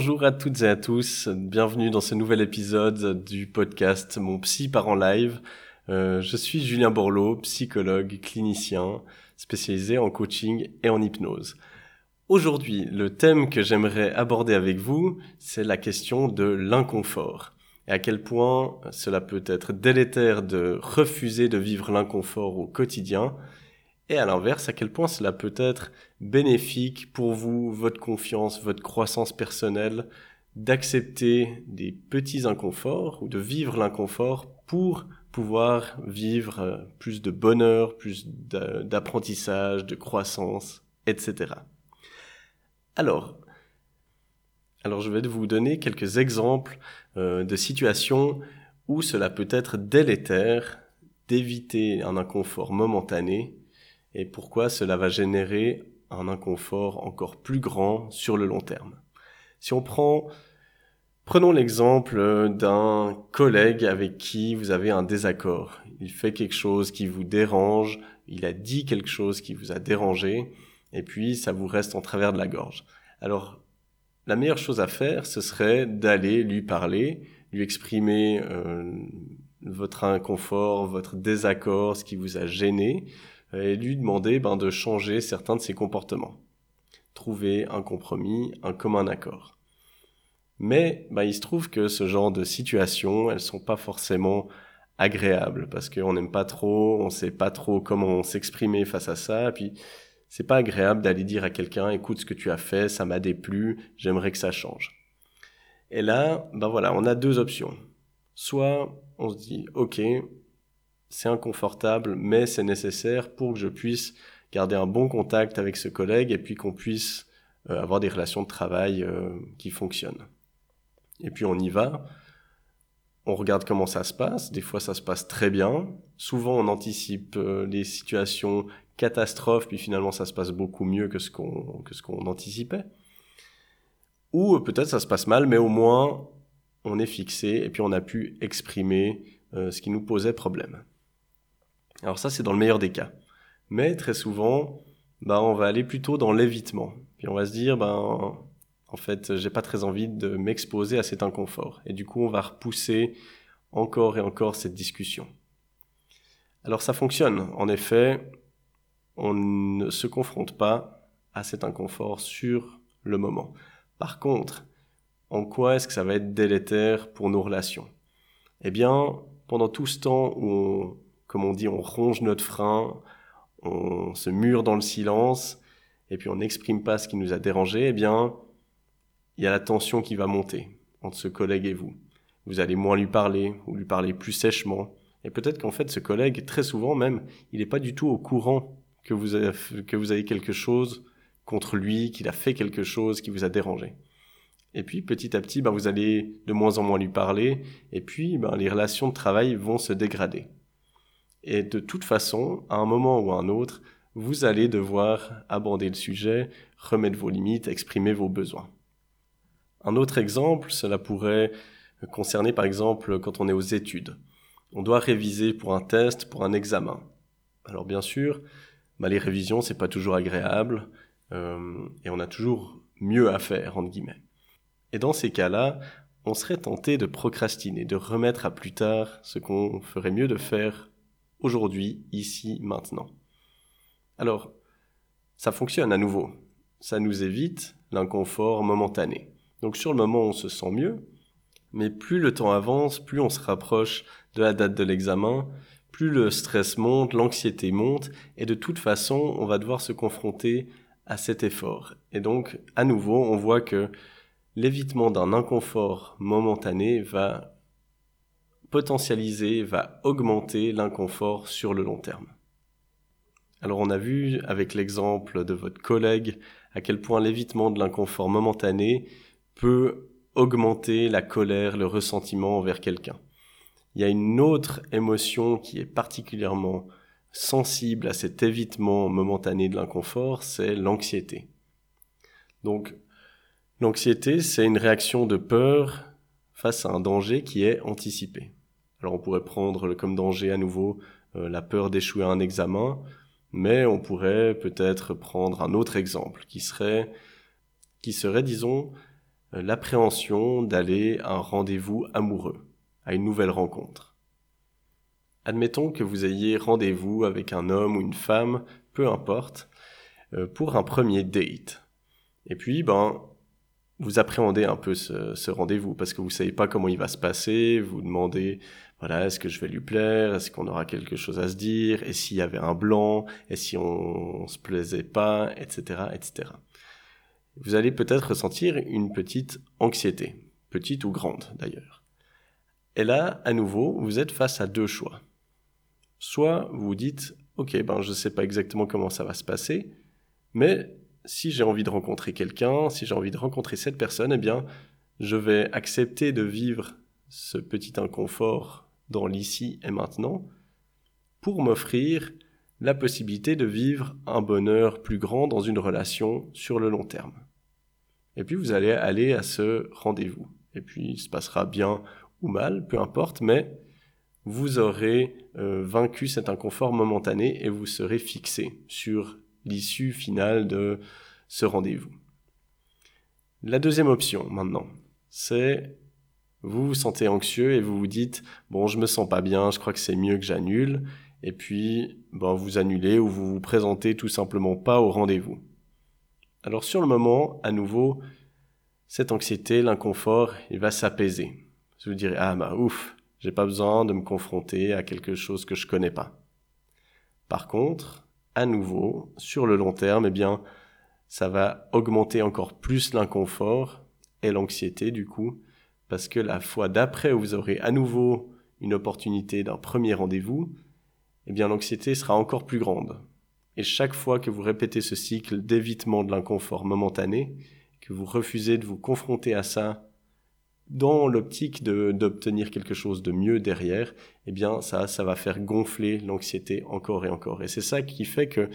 Bonjour à toutes et à tous, bienvenue dans ce nouvel épisode du podcast Mon Psy part en live. Euh, je suis Julien Borloo, psychologue, clinicien, spécialisé en coaching et en hypnose. Aujourd'hui, le thème que j'aimerais aborder avec vous, c'est la question de l'inconfort. Et à quel point cela peut être délétère de refuser de vivre l'inconfort au quotidien, et à l'inverse, à quel point cela peut être bénéfique pour vous, votre confiance, votre croissance personnelle, d'accepter des petits inconforts ou de vivre l'inconfort pour pouvoir vivre euh, plus de bonheur, plus d'apprentissage, de croissance, etc. Alors, alors je vais vous donner quelques exemples euh, de situations où cela peut être délétère d'éviter un inconfort momentané et pourquoi cela va générer un inconfort encore plus grand sur le long terme? Si on prend, prenons l'exemple d'un collègue avec qui vous avez un désaccord. Il fait quelque chose qui vous dérange, il a dit quelque chose qui vous a dérangé, et puis ça vous reste en travers de la gorge. Alors, la meilleure chose à faire, ce serait d'aller lui parler, lui exprimer euh, votre inconfort, votre désaccord, ce qui vous a gêné, et lui demander ben, de changer certains de ses comportements. Trouver un compromis, un commun accord. Mais ben, il se trouve que ce genre de situations, elles sont pas forcément agréables parce qu'on n'aime pas trop, on sait pas trop comment s'exprimer face à ça, et puis c'est pas agréable d'aller dire à quelqu'un écoute ce que tu as fait, ça m'a déplu, j'aimerais que ça change. Et là, ben voilà, on a deux options. Soit on se dit ok, c'est inconfortable, mais c'est nécessaire pour que je puisse garder un bon contact avec ce collègue et puis qu'on puisse euh, avoir des relations de travail euh, qui fonctionnent. Et puis on y va, on regarde comment ça se passe, des fois ça se passe très bien, souvent on anticipe euh, les situations catastrophes, puis finalement ça se passe beaucoup mieux que ce qu'on qu'on anticipait. Ou peut-être ça se passe mal, mais au moins on est fixé et puis on a pu exprimer ce qui nous posait problème. Alors ça, c'est dans le meilleur des cas. Mais très souvent, bah, on va aller plutôt dans l'évitement. Puis on va se dire, ben, en fait, j'ai pas très envie de m'exposer à cet inconfort. Et du coup, on va repousser encore et encore cette discussion. Alors ça fonctionne. En effet, on ne se confronte pas à cet inconfort sur le moment. Par contre, en quoi est-ce que ça va être délétère pour nos relations? Eh bien, pendant tout ce temps où on comme on dit, on ronge notre frein, on se mure dans le silence, et puis on n'exprime pas ce qui nous a dérangé, eh bien, il y a la tension qui va monter entre ce collègue et vous. Vous allez moins lui parler, ou lui parler plus sèchement. Et peut-être qu'en fait, ce collègue, très souvent même, il n'est pas du tout au courant que vous, avez, quelque chose contre lui, qu'il a fait quelque chose qui vous a dérangé. Et puis, petit à petit, ben, vous allez de moins en moins lui parler, et puis ben, les relations de travail vont se dégrader. Et de toute façon, à un moment ou à un autre, vous allez devoir aborder le sujet, remettre vos limites, exprimer vos besoins. Un autre exemple, cela pourrait concerner par exemple quand on est aux études. On doit réviser pour un test, pour un examen. Alors bien sûr, bah, les révisions, c'est pas toujours agréable, euh, et on a toujours mieux à faire, entre guillemets. Et dans ces cas-là, on serait tenté de procrastiner, de remettre à plus tard ce qu'on ferait mieux de faire aujourd'hui, ici, maintenant. Alors, ça fonctionne à nouveau. Ça nous évite l'inconfort momentané. Donc sur le moment, on se sent mieux, mais plus le temps avance, plus on se rapproche de la date de l'examen, plus le stress monte, l'anxiété monte, et de toute façon, on va devoir se confronter à cet effort. Et donc, à nouveau, on voit que l'évitement d'un inconfort momentané va potentialiser, va augmenter l'inconfort sur le long terme. Alors on a vu avec l'exemple de votre collègue à quel point l'évitement de l'inconfort momentané peut augmenter la colère, le ressentiment envers quelqu'un. Il y a une autre émotion qui est particulièrement sensible à cet évitement momentané de l'inconfort, c'est l'anxiété. Donc, l'anxiété, c'est une réaction de peur face à un danger qui est anticipé. Alors, on pourrait prendre comme danger à nouveau euh, la peur d'échouer à un examen, mais on pourrait peut-être prendre un autre exemple qui serait, qui serait, disons, euh, l'appréhension d'aller à un rendez-vous amoureux, à une nouvelle rencontre. Admettons que vous ayez rendez-vous avec un homme ou une femme, peu importe, euh, pour un premier date. Et puis, ben, vous appréhendez un peu ce, rendez-vous parce que vous savez pas comment il va se passer, vous demandez, voilà, est-ce que je vais lui plaire, est-ce qu'on aura quelque chose à se dire, et s'il y avait un blanc, et si on, on se plaisait pas, etc., etc vous allez peut-être ressentir une petite anxiété, petite ou grande d'ailleurs. Et là, à nouveau, vous êtes face à deux choix. Soit vous dites, ok, ben je ne sais pas exactement comment ça va se passer, mais si j'ai envie de rencontrer quelqu'un, si j'ai envie de rencontrer cette personne, eh bien, je vais accepter de vivre ce petit inconfort dans l'ici et maintenant pour m'offrir la possibilité de vivre un bonheur plus grand dans une relation sur le long terme. Et puis vous allez aller à ce rendez-vous. Et puis il se passera bien ou mal, peu importe, mais vous aurez euh, vaincu cet inconfort momentané et vous serez fixé sur l'issue finale de ce rendez-vous. La deuxième option maintenant, c'est vous vous sentez anxieux et vous vous dites bon je me sens pas bien, je crois que c'est mieux que j'annule et puis bon, vous annulez ou vous vous présentez tout simplement pas au rendez-vous. Alors sur le moment, à nouveau, cette anxiété, l'inconfort, il va s'apaiser. Vous dirais ah bah ouf, j'ai pas besoin de me confronter à quelque chose que je connais pas. Par contre, à nouveau, sur le long terme, eh bien, ça va augmenter encore plus l'inconfort et l'anxiété du coup, parce que la fois d'après où vous aurez à nouveau une opportunité d'un premier rendez-vous, eh bien l'anxiété sera encore plus grande. Et chaque fois que vous répétez ce cycle d'évitement de l'inconfort momentané, que vous refusez de vous confronter à ça dans l'optique d'obtenir quelque chose de mieux derrière, eh bien ça, ça va faire gonfler l'anxiété encore et encore. Et c'est ça qui fait que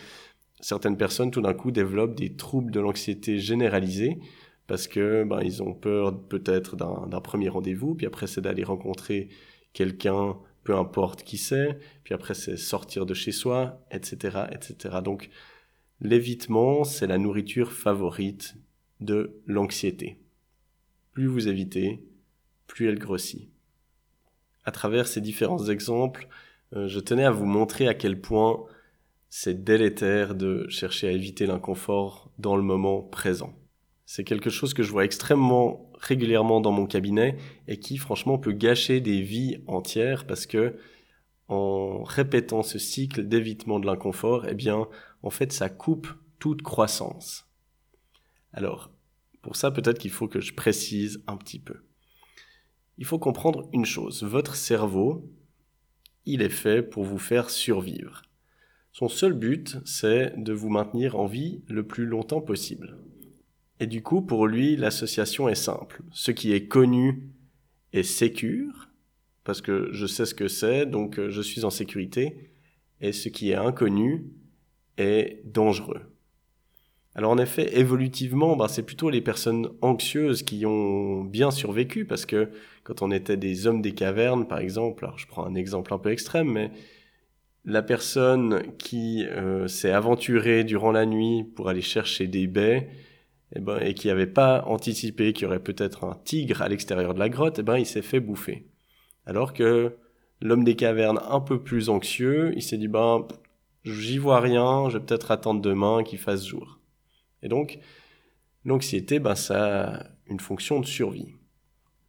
certaines personnes tout d'un coup développent des troubles de l'anxiété généralisés parce que ben, ils ont peur peut-être d'un premier rendez-vous, puis après c'est d'aller rencontrer quelqu'un peu importe qui c'est, puis après c'est sortir de chez soi, etc., etc. Donc l'évitement, c'est la nourriture favorite de l'anxiété. Plus vous évitez, plus elle grossit. À travers ces différents exemples, euh, je tenais à vous montrer à quel point c'est délétère de chercher à éviter l'inconfort dans le moment présent. C'est quelque chose que je vois extrêmement régulièrement dans mon cabinet et qui franchement peut gâcher des vies entières parce que en répétant ce cycle d'évitement de l'inconfort, eh bien, en fait, ça coupe toute croissance. Alors, pour ça, peut-être qu'il faut que je précise un petit peu. Il faut comprendre une chose. Votre cerveau, il est fait pour vous faire survivre. Son seul but, c'est de vous maintenir en vie le plus longtemps possible. Et du coup, pour lui, l'association est simple. Ce qui est connu est sécure, parce que je sais ce que c'est, donc euh, je suis en sécurité, et ce qui est inconnu est dangereux. Alors en effet, évolutivement, ben, c'est plutôt les personnes anxieuses qui ont bien survécu, parce que quand on était des hommes des cavernes, par exemple, alors je prends un exemple un peu extrême, mais la personne qui euh, s'est aventurée durant la nuit pour aller chercher des baies, et, eh ben, et qui n'avait pas anticipé qu'il y aurait peut-être un tigre à l'extérieur de la grotte, et eh ben, il s'est fait bouffer. Alors que l'homme des cavernes, un peu plus anxieux, il s'est dit, ben, j'y vois rien, je vais peut-être attendre demain qu'il fasse jour. Et donc, l'anxiété, ben, ça a une fonction de survie.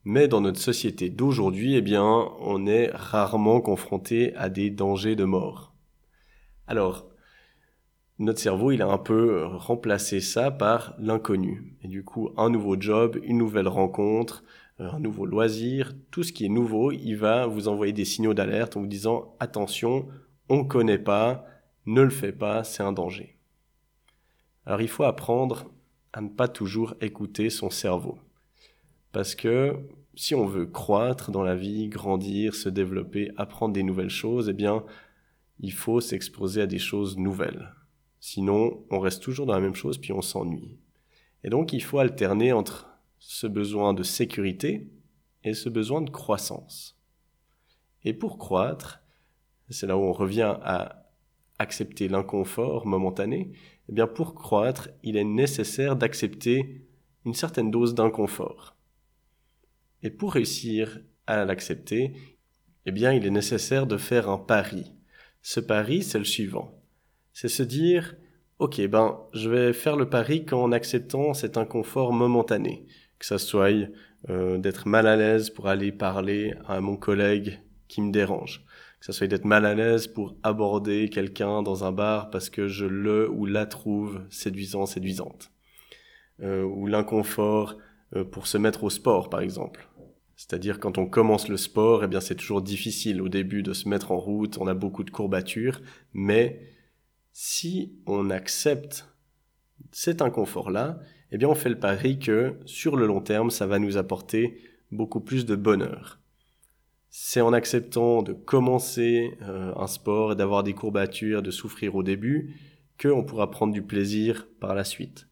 Mais dans notre société d'aujourd'hui, eh bien, on est rarement confronté à des dangers de mort. Alors, notre cerveau, il a un peu remplacé ça par l'inconnu. Et du coup, un nouveau job, une nouvelle rencontre, euh, un nouveau loisir, tout ce qui est nouveau, il va vous envoyer des signaux d'alerte en vous disant attention, on ne connaît pas, ne le fais pas, c'est un danger. Alors il faut apprendre à ne pas toujours écouter son cerveau. Parce que si on veut croître dans la vie, grandir, se développer, apprendre des nouvelles choses, eh bien, il faut s'exposer à des choses nouvelles. Sinon, on reste toujours dans la même chose puis on s'ennuie. Et donc, il faut alterner entre ce besoin de sécurité et ce besoin de croissance. Et pour croître, c'est là où on revient à accepter l'inconfort momentané, eh bien pour croître, il est nécessaire d'accepter une certaine dose d'inconfort. Et pour réussir à l'accepter, eh bien il est nécessaire de faire un pari. Ce pari, c'est le suivant. C'est se dire, ok, ben, je vais faire le pari qu'en acceptant cet inconfort momentané, que ça soit euh, d'être mal à l'aise pour aller parler à mon collègue qui me dérange, que ça soit d'être mal à l'aise pour aborder quelqu'un dans un bar parce que je le ou la trouve séduisant, séduisante, euh, ou l'inconfort euh, pour se mettre au sport, par exemple. C'est-à-dire quand on commence le sport, eh bien c'est toujours difficile au début de se mettre en route, on a beaucoup de courbatures, mais si on accepte cet inconfort-là, eh bien on fait le pari que sur le long terme, ça va nous apporter beaucoup plus de bonheur c'est en acceptant de commencer euh, un sport et d'avoir des courbatures, de souffrir au début, qu'on pourra prendre du plaisir par la suite.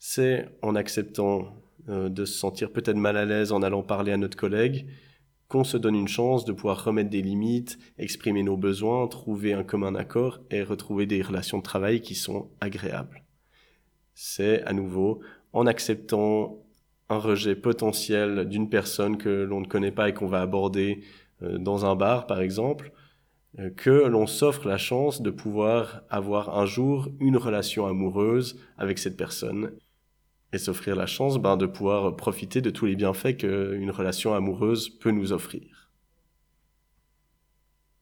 C'est en acceptant euh, de se sentir peut-être mal à l'aise en allant parler à notre collègue se donne une chance de pouvoir remettre des limites, exprimer nos besoins, trouver un commun accord et retrouver des relations de travail qui sont agréables. C'est à nouveau en acceptant un rejet potentiel d'une personne que l'on ne connaît pas et qu'on va aborder euh, dans un bar, par exemple, euh, que l'on s'offre la chance de pouvoir avoir un jour une relation amoureuse avec cette personne et s'offrir la chance ben, de pouvoir profiter de tous les bienfaits qu'une relation amoureuse peut nous offrir.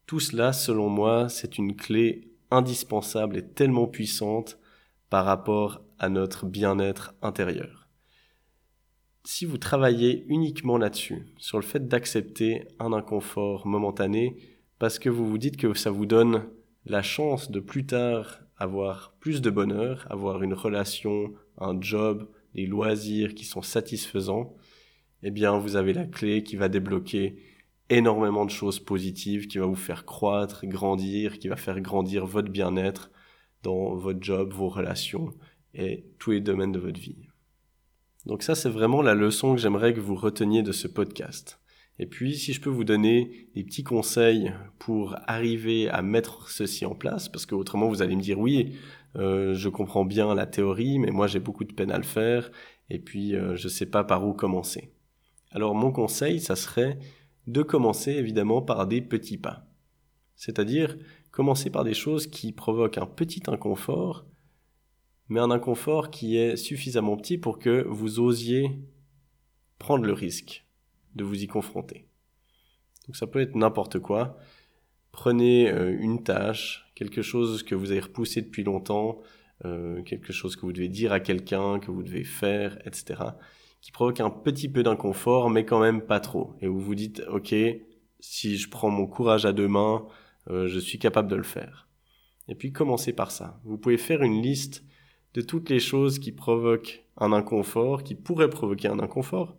Tout cela, selon moi, c'est une clé indispensable et tellement puissante par rapport à notre bien-être intérieur si vous travaillez uniquement là-dessus, sur le fait d'accepter un inconfort momentané, parce que vous vous dites que ça vous donne la chance de plus tard avoir plus de bonheur, avoir une relation, un job, des loisirs qui sont satisfaisants, eh bien vous avez la clé qui va débloquer énormément de choses positives, qui va vous faire croître, grandir, qui va faire grandir votre bien-être dans votre job, vos relations et tous les domaines de votre vie. Donc ça, c'est vraiment la leçon que j'aimerais que vous reteniez de ce podcast. Et puis, si je peux vous donner des petits conseils pour arriver à mettre ceci en place, parce que autrement vous allez me dire oui, euh, je comprends bien la théorie, mais moi j'ai beaucoup de peine à le faire, et puis euh, je ne sais pas par où commencer. Alors mon conseil, ça serait de commencer évidemment par des petits pas. C'est-à-dire commencer par des choses qui provoquent un petit inconfort, mais un inconfort qui est suffisamment petit pour que vous osiez prendre le risque de vous y confronter. Donc ça peut être n'importe quoi. Prenez euh, une tâche, quelque chose que vous avez repoussé depuis longtemps, euh, quelque chose que vous devez dire à quelqu'un, que vous devez faire, etc., qui provoque un petit peu d'inconfort, mais quand même pas trop. Et vous vous dites, ok, si je prends mon courage à deux mains, euh, je suis capable de le faire. Et puis commencez par ça. Vous pouvez faire une liste de toutes les choses qui provoquent un inconfort, qui pourraient provoquer un inconfort.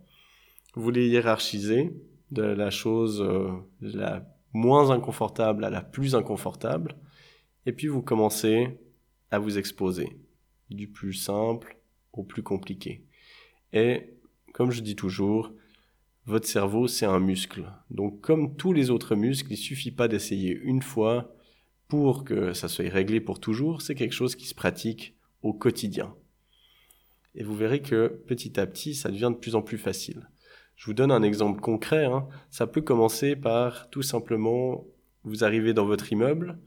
Vous les hiérarchisez de la chose euh, la moins inconfortable à la plus inconfortable, et puis vous commencez à vous exposer du plus simple au plus compliqué. Et comme je dis toujours, votre cerveau c'est un muscle. Donc comme tous les autres muscles, il suffit pas d'essayer une fois pour que ça soit réglé pour toujours, c'est quelque chose qui se pratique au quotidien. Et vous verrez que petit à petit, ça devient de plus en plus facile. Je vous donne un exemple concret. Hein. Ça peut commencer par tout simplement, vous arrivez dans votre immeuble,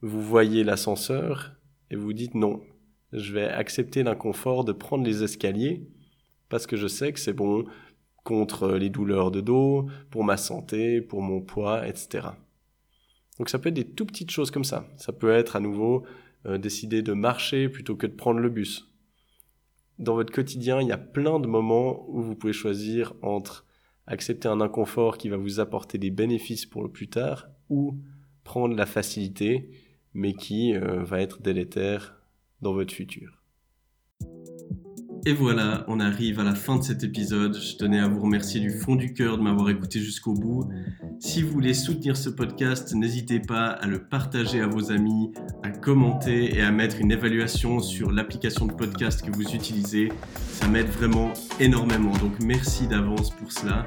vous voyez l'ascenseur et vous dites non, je vais accepter l'inconfort de prendre les escaliers parce que je sais que c'est bon contre les douleurs de dos, pour ma santé, pour mon poids, etc. Donc ça peut être des tout petites choses comme ça. Ça peut être à nouveau euh, décider de marcher plutôt que de prendre le bus. Dans votre quotidien, il y a plein de moments où vous pouvez choisir entre accepter un inconfort qui va vous apporter des bénéfices pour le plus tard ou prendre la facilité mais qui euh, va être délétère dans votre futur. Et voilà, on arrive à la fin de cet épisode. Je tenais à vous remercier du fond du cœur de m'avoir écouté jusqu'au bout. Si vous voulez soutenir ce podcast, n'hésitez pas à le partager à vos amis, à commenter et à mettre une évaluation sur l'application de podcast que vous utilisez. Ça m'aide vraiment énormément. Donc merci d'avance pour cela.